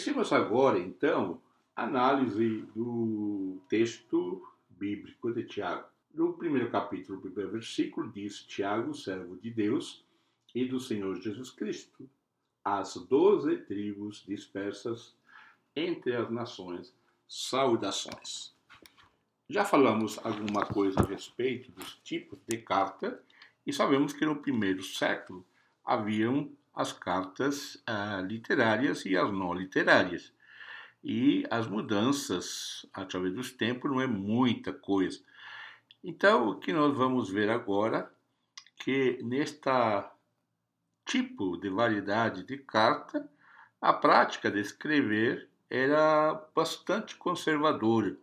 Iniciemos agora, então, análise do texto bíblico de Tiago. No primeiro capítulo, no primeiro versículo, diz Tiago, servo de Deus e do Senhor Jesus Cristo, as doze tribos dispersas entre as nações, saudações. Já falamos alguma coisa a respeito dos tipos de carta e sabemos que no primeiro século haviam as cartas ah, literárias e as não literárias. E as mudanças através dos tempos não é muita coisa. Então, o que nós vamos ver agora que nesta tipo de variedade de carta, a prática de escrever era bastante conservadora,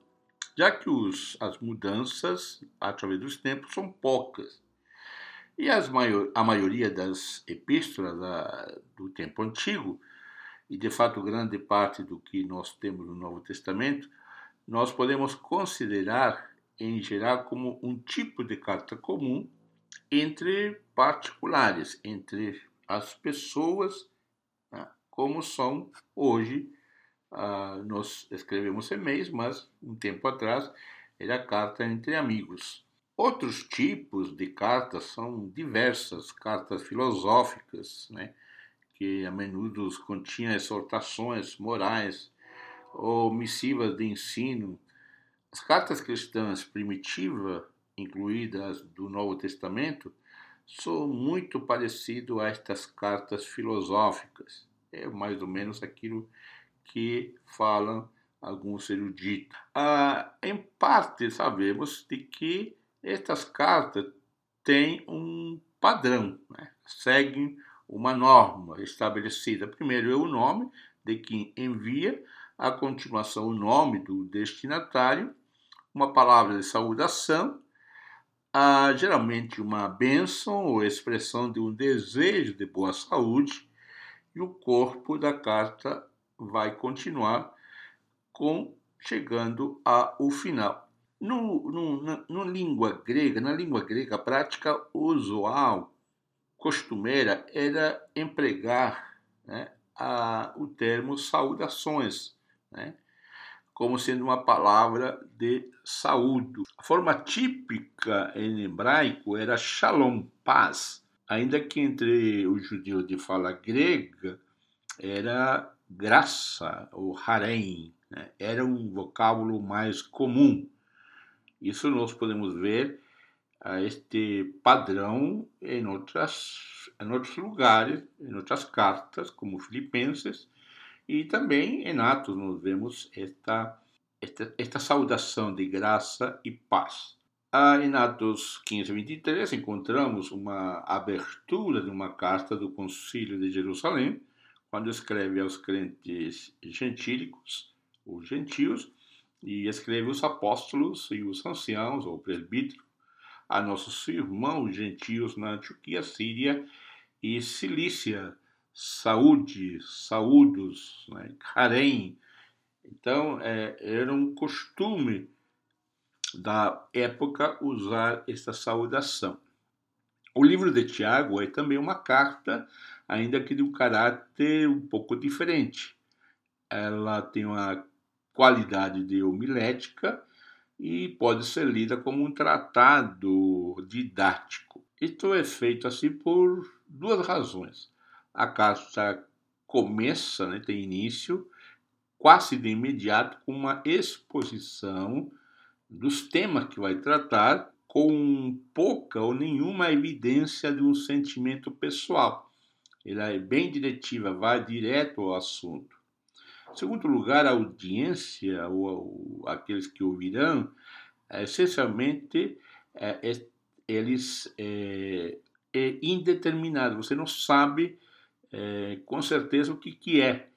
já que os, as mudanças através dos tempos são poucas. E maior, a maioria das epístolas da, do tempo antigo, e de fato grande parte do que nós temos no Novo Testamento, nós podemos considerar em geral como um tipo de carta comum entre particulares, entre as pessoas, né, como são hoje. Ah, nós escrevemos e-mails, mas um tempo atrás era carta entre amigos. Outros tipos de cartas são diversas, cartas filosóficas, né, que a menudo continham exortações morais ou missivas de ensino. As cartas cristãs primitivas, incluídas do Novo Testamento, são muito parecidas a estas cartas filosóficas. É mais ou menos aquilo que falam alguns eruditos. Ah, em parte, sabemos de que estas cartas têm um padrão, né? seguem uma norma estabelecida. Primeiro é o nome de quem envia, a continuação o nome do destinatário, uma palavra de saudação, geralmente uma bênção ou expressão de um desejo de boa saúde, e o corpo da carta vai continuar com chegando ao final. No, no, na, no língua grega, na língua grega, a prática usual, costumeira, era empregar né, a, o termo saudações, né, como sendo uma palavra de saúde. A forma típica em hebraico era shalom, paz, ainda que entre os judeus de fala grega era graça ou harem, né, era um vocábulo mais comum. Isso nós podemos ver a este padrão em, outras, em outros lugares, em outras cartas, como Filipenses, e também em Atos nós vemos esta, esta, esta saudação de graça e paz. Ah, em Atos 15, 23, encontramos uma abertura de uma carta do Concílio de Jerusalém, quando escreve aos crentes gentílicos, os gentios, e escreve os apóstolos e os anciãos, ou presbíteros, a nossos irmãos gentios na Antioquia, Síria e Cilícia, saúde, saúdos, né, carém. Então, é, era um costume da época usar esta saudação. O livro de Tiago é também uma carta, ainda que de um caráter um pouco diferente. Ela tem uma qualidade de homilética e pode ser lida como um tratado didático. Isto é feito assim por duas razões. A carta começa, né, tem início, quase de imediato, com uma exposição dos temas que vai tratar, com pouca ou nenhuma evidência de um sentimento pessoal. Ela é bem diretiva, vai direto ao assunto. Segundo lugar, a audiência, ou, ou aqueles que ouvirão, é, essencialmente, é, é, eles é, é, indeterminado. Você não sabe é, com certeza o que, que é.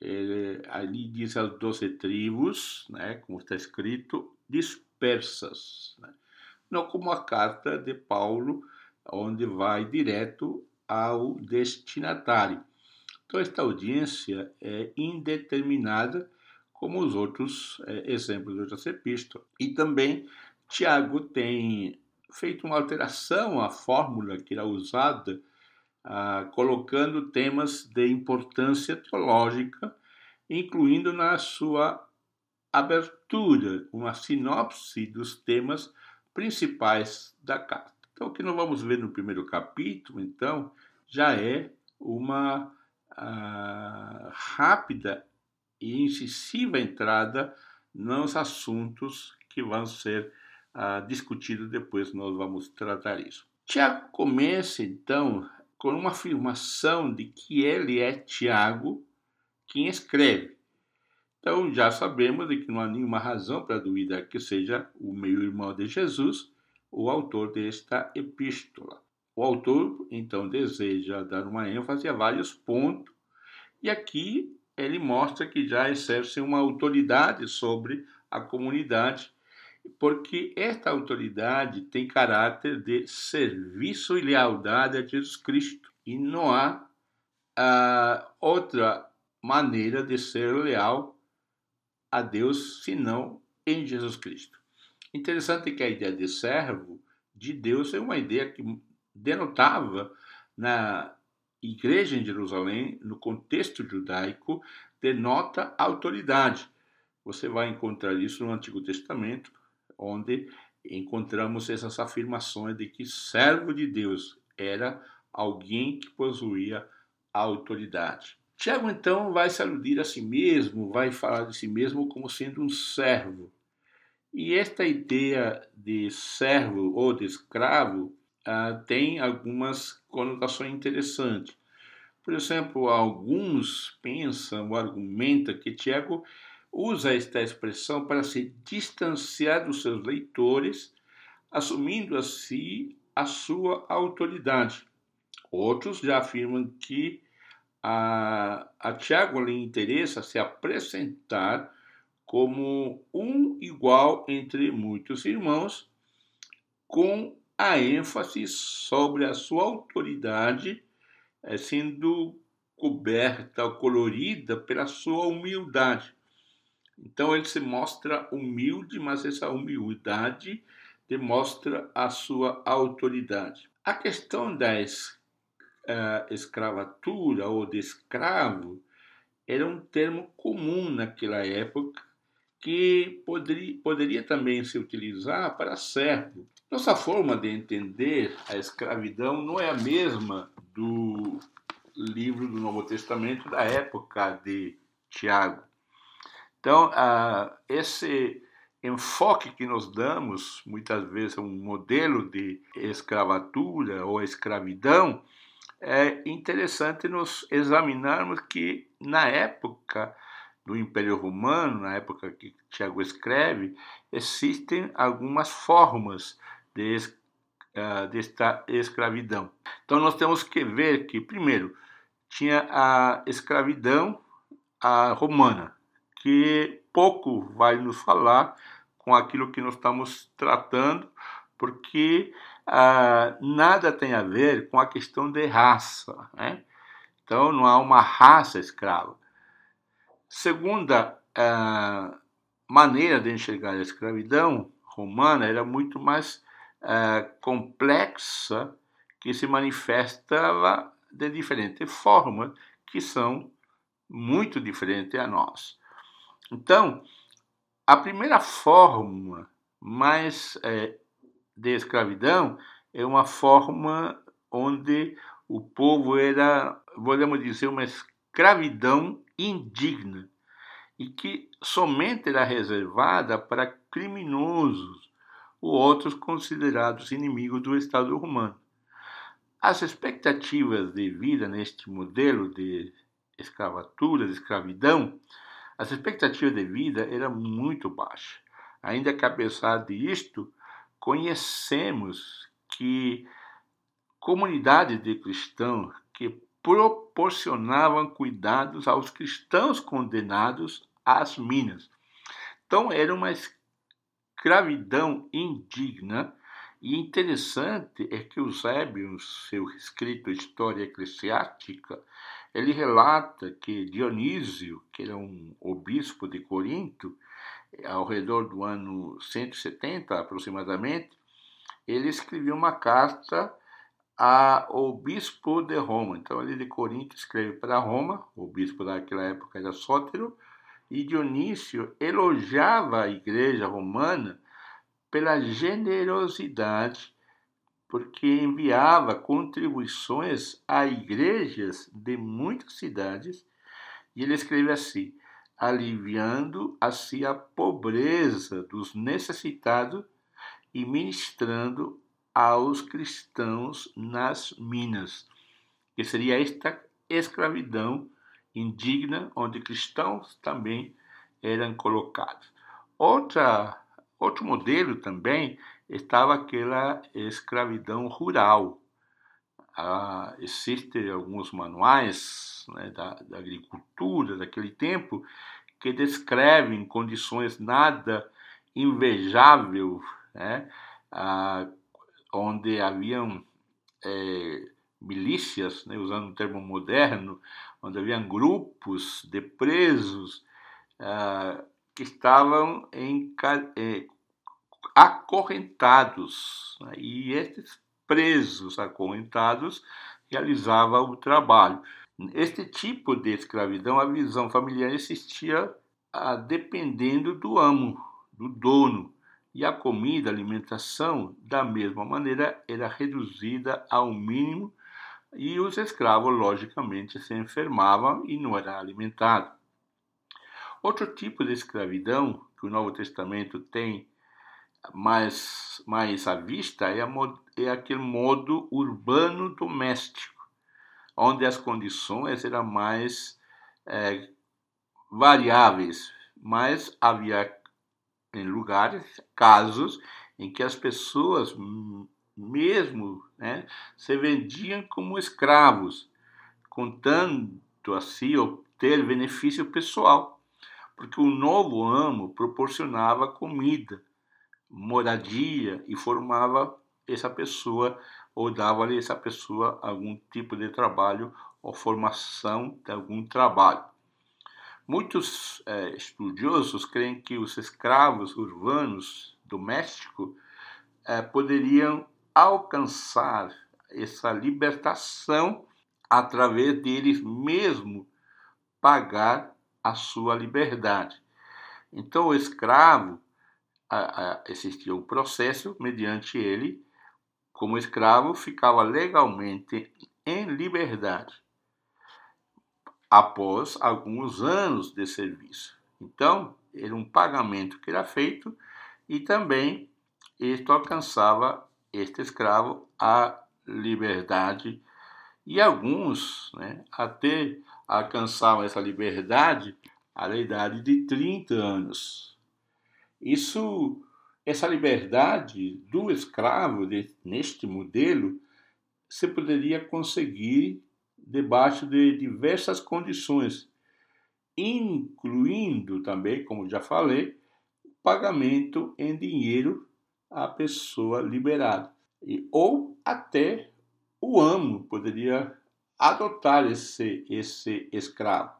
é ali diz as doze tribos, né, como está escrito, dispersas. Né? Não como a carta de Paulo, onde vai direto ao destinatário. Então, esta audiência é indeterminada, como os outros é, exemplos de outras epístolas. E também Tiago tem feito uma alteração à fórmula que era usada, ah, colocando temas de importância teológica incluindo na sua abertura uma sinopse dos temas principais da carta. Então, o que nós vamos ver no primeiro capítulo, então, já é uma uh, rápida e incisiva entrada nos assuntos que vão ser uh, discutidos depois, nós vamos tratar isso. Tiago começa, então, com uma afirmação de que ele é Tiago quem escreve. Então já sabemos de que não há nenhuma razão para duvidar que seja o meio-irmão de Jesus o autor desta epístola. O autor então deseja dar uma ênfase a vários pontos e aqui ele mostra que já exerce uma autoridade sobre a comunidade, porque esta autoridade tem caráter de serviço e lealdade a Jesus Cristo e não há uh, outra maneira de ser leal a Deus senão em Jesus Cristo. Interessante que a ideia de servo de Deus é uma ideia que denotava na igreja em Jerusalém, no contexto judaico, denota autoridade. Você vai encontrar isso no Antigo Testamento, onde encontramos essas afirmações de que servo de Deus era alguém que possuía autoridade. Tiago então vai se aludir a si mesmo, vai falar de si mesmo como sendo um servo. E esta ideia de servo ou de escravo uh, tem algumas conotações interessantes. Por exemplo, alguns pensam ou argumentam que Tiago usa esta expressão para se distanciar dos seus leitores, assumindo assim a sua autoridade. Outros já afirmam que a, a Tiago lhe interessa se apresentar como um igual entre muitos irmãos, com a ênfase sobre a sua autoridade eh, sendo coberta, colorida pela sua humildade. Então ele se mostra humilde, mas essa humildade demonstra a sua autoridade. A questão das uh, escravatura ou de escravo era um termo comum naquela época que poderia, poderia também se utilizar para servo. Nossa forma de entender a escravidão não é a mesma do livro do Novo Testamento da época de Tiago. Então, esse enfoque que nós damos, muitas vezes, um modelo de escravatura ou escravidão, é interessante nos examinarmos que na época do Império Romano, na época que Tiago escreve, existem algumas formas de, uh, desta escravidão. Então nós temos que ver que, primeiro, tinha a escravidão a romana, que pouco vai nos falar com aquilo que nós estamos tratando, porque ah, nada tem a ver com a questão de raça. Né? Então, não há uma raça escrava. Segunda ah, maneira de enxergar a escravidão romana era muito mais ah, complexa, que se manifestava de diferentes formas, que são muito diferentes a nós. Então, a primeira forma mais é, de escravidão é uma forma onde o povo era, podemos dizer, uma escravidão indigna e que somente era reservada para criminosos ou outros considerados inimigos do Estado romano. As expectativas de vida neste modelo de escravatura, de escravidão, as expectativas de vida eram muito baixas. Ainda que apesar disto, conhecemos que comunidades de cristãos que proporcionavam cuidados aos cristãos condenados às minas. Então, era uma escravidão indigna. E interessante é que Eusébio, no seu escrito História Eclesiástica, ele relata que Dionísio, que era um obispo de Corinto, ao redor do ano 170 aproximadamente, ele escreveu uma carta ao bispo de Roma. Então, ele de Corinto escreve para Roma, o bispo daquela época era Sótero, e Dionísio elogiava a igreja romana pela generosidade, porque enviava contribuições a igrejas de muitas cidades, e ele escreve assim: aliviando assim a pobreza dos necessitados e ministrando aos cristãos nas minas, que seria esta escravidão indigna, onde cristãos também eram colocados. Outra, outro modelo também estava aquela escravidão rural. Ah, Existem alguns manuais né, da, da agricultura daquele tempo que descrevem condições nada invejável, né, ah, onde haviam é, milícias, né, usando um termo moderno, onde haviam grupos de presos ah, que estavam em, é, acorrentados. Né, e esses presos acorrentados realizavam o trabalho. Este tipo de escravidão, a visão familiar existia ah, dependendo do amo, do dono. E a comida, a alimentação, da mesma maneira, era reduzida ao mínimo e os escravos, logicamente, se enfermavam e não eram alimentados. Outro tipo de escravidão que o Novo Testamento tem mais, mais à vista é, a, é aquele modo urbano doméstico, onde as condições eram mais é, variáveis, mas havia em lugares, casos em que as pessoas mesmo né, se vendiam como escravos, contando assim obter benefício pessoal, porque o novo amo proporcionava comida, moradia e formava essa pessoa ou dava-lhe essa pessoa algum tipo de trabalho ou formação de algum trabalho. Muitos é, estudiosos creem que os escravos urbanos domésticos é, poderiam alcançar essa libertação através deles mesmo pagar a sua liberdade. Então, o escravo, a, a, existia um processo mediante ele, como escravo, ficava legalmente em liberdade após alguns anos de serviço. Então, era um pagamento que era feito e também isto alcançava este escravo a liberdade e alguns né, até alcançavam essa liberdade à idade de 30 anos. Isso, essa liberdade do escravo de, neste modelo se poderia conseguir debaixo de diversas condições, incluindo também, como já falei, pagamento em dinheiro à pessoa liberada. E, ou até o amo poderia adotar esse, esse escravo.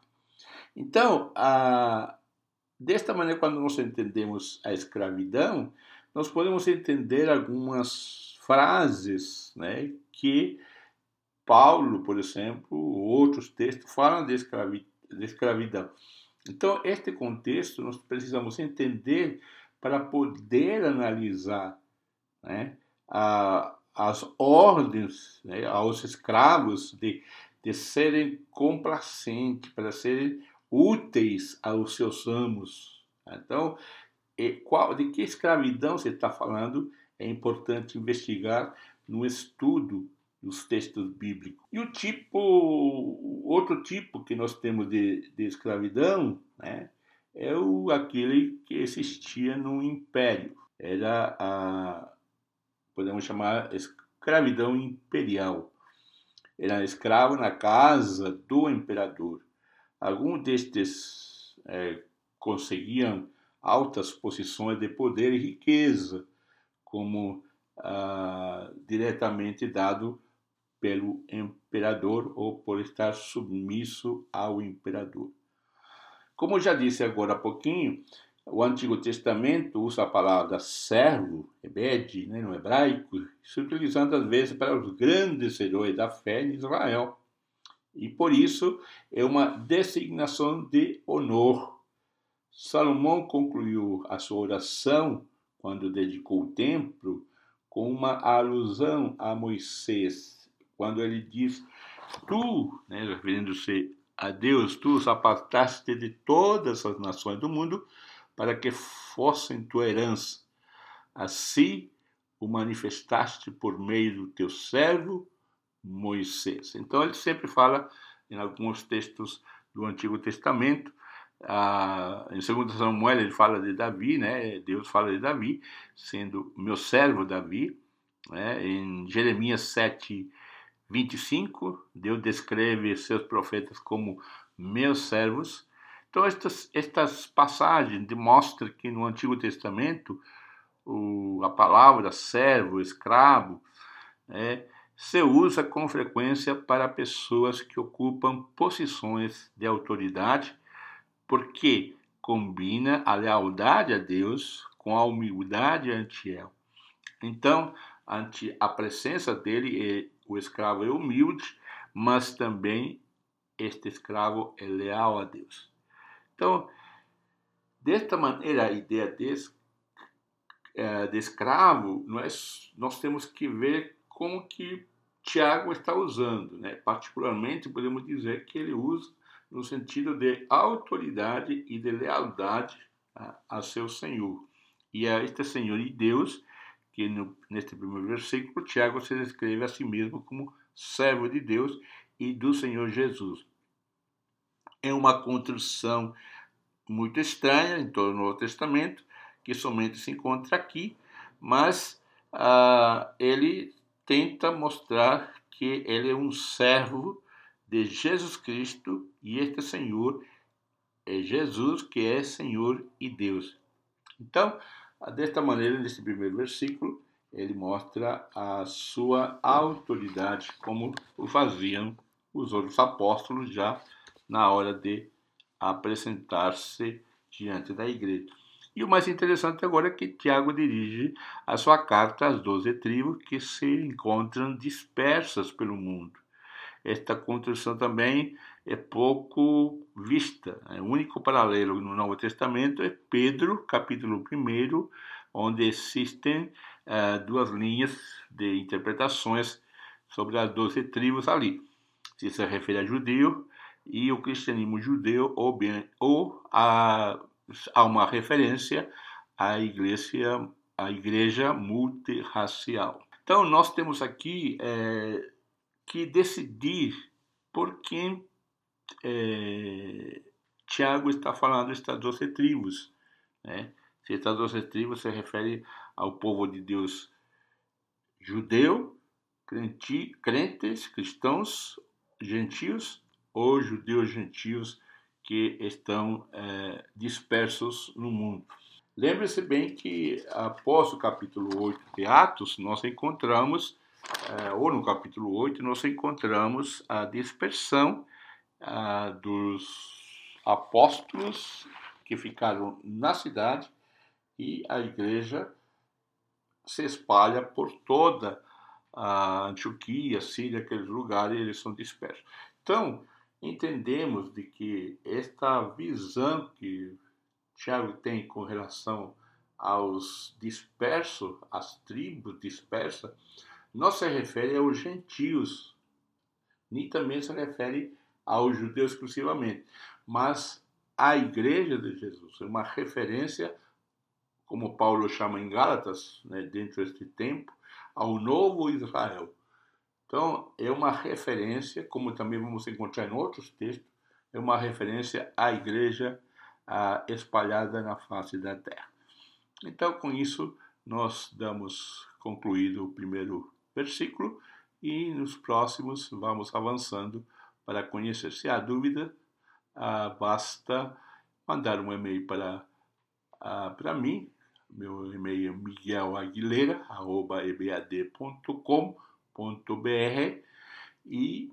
Então, a, desta maneira, quando nós entendemos a escravidão, nós podemos entender algumas frases né, que Paulo, por exemplo, outros textos falam de, escravi, de escravidão. Então, este contexto nós precisamos entender para poder analisar né, a, as ordens né, aos escravos de, de serem complacentes, para serem úteis aos seus amos. Então, qual, de que escravidão você está falando? É importante investigar no estudo dos textos bíblicos. E o tipo, outro tipo que nós temos de, de escravidão, né, é o, aquele que existia no império. Era a, podemos chamar, escravidão imperial. Era escravo na casa do imperador. Alguns destes é, conseguiam altas posições de poder e riqueza, como ah, diretamente dado pelo imperador ou por estar submisso ao imperador. Como já disse agora há pouquinho, o Antigo Testamento usa a palavra servo, ebed, né, no hebraico, se utilizando às vezes para os grandes heróis da fé em Israel. E por isso é uma designação de honor. Salomão concluiu a sua oração quando dedicou o templo com uma alusão a Moisés, quando ele diz: Tu, né, referindo-se a Deus, tu os apartaste de todas as nações do mundo para que fossem tua herança. Assim o manifestaste por meio do teu servo Moisés. Então ele sempre fala em alguns textos do Antigo Testamento. Ah, em 2 Samuel ele fala de Davi, né? Deus fala de Davi, sendo meu servo Davi. Né? Em Jeremias 7, 25, Deus descreve seus profetas como meus servos. Então, estas, estas passagens demonstram que no Antigo Testamento o, a palavra servo, escravo, é, se usa com frequência para pessoas que ocupam posições de autoridade, porque combina a lealdade a Deus com a humildade ante Ele. Então, ante a presença dele, o escravo é humilde, mas também este escravo é leal a Deus. Então, desta maneira, a ideia de, é, de escravo, nós, nós temos que ver como que Tiago está usando. Né? Particularmente, podemos dizer que ele usa no sentido de autoridade e de lealdade a, a seu Senhor. E a este Senhor e Deus, que no, neste primeiro versículo, Tiago se descreve a si mesmo como servo de Deus e do Senhor Jesus. É uma construção muito estranha em todo o Novo Testamento, que somente se encontra aqui, mas ah, ele tenta mostrar que ele é um servo de Jesus Cristo e este Senhor é Jesus que é Senhor e Deus. Então, desta maneira, nesse primeiro versículo, ele mostra a sua autoridade, como o faziam os outros apóstolos já na hora de apresentar-se diante da igreja. E o mais interessante agora é que Tiago dirige a sua carta às doze tribos que se encontram dispersas pelo mundo. Esta construção também é pouco vista. O único paralelo no Novo Testamento é Pedro, capítulo 1, onde existem uh, duas linhas de interpretações sobre as doze tribos ali. Se se refere a judeu, e o cristianismo judeu ou, bem, ou a, a uma referência à igreja, à igreja multirracial. Então nós temos aqui é, que decidir por quem é, Tiago está falando estas doze tribos. Né? Se estas doze tribos se refere ao povo de Deus judeu, crente, crentes, cristãos, gentios os judeus gentios que estão é, dispersos no mundo. Lembre-se bem que após o capítulo 8 de Atos, nós encontramos, é, ou no capítulo 8, nós encontramos a dispersão é, dos apóstolos que ficaram na cidade e a igreja se espalha por toda a Antioquia, Síria, aqueles lugares, eles são dispersos. Então, entendemos de que esta visão que Tiago tem com relação aos dispersos, às tribos dispersas, não se refere aos gentios, nem também se refere aos judeus exclusivamente, mas à igreja de Jesus, é uma referência, como Paulo chama em Gálatas, né, dentro deste tempo, ao novo Israel, então, é uma referência, como também vamos encontrar em outros textos, é uma referência à igreja ah, espalhada na face da terra. Então, com isso, nós damos concluído o primeiro versículo e nos próximos vamos avançando para conhecer. Se há dúvida, ah, basta mandar um e-mail para, ah, para mim. Meu e-mail é miguelaguilera.ebad.com.br e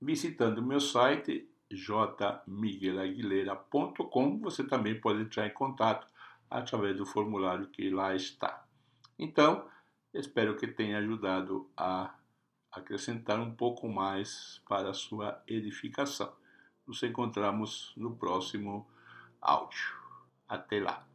visitando meu site jmiguelaguilera.com você também pode entrar em contato através do formulário que lá está. Então, espero que tenha ajudado a acrescentar um pouco mais para sua edificação. Nos encontramos no próximo áudio. Até lá!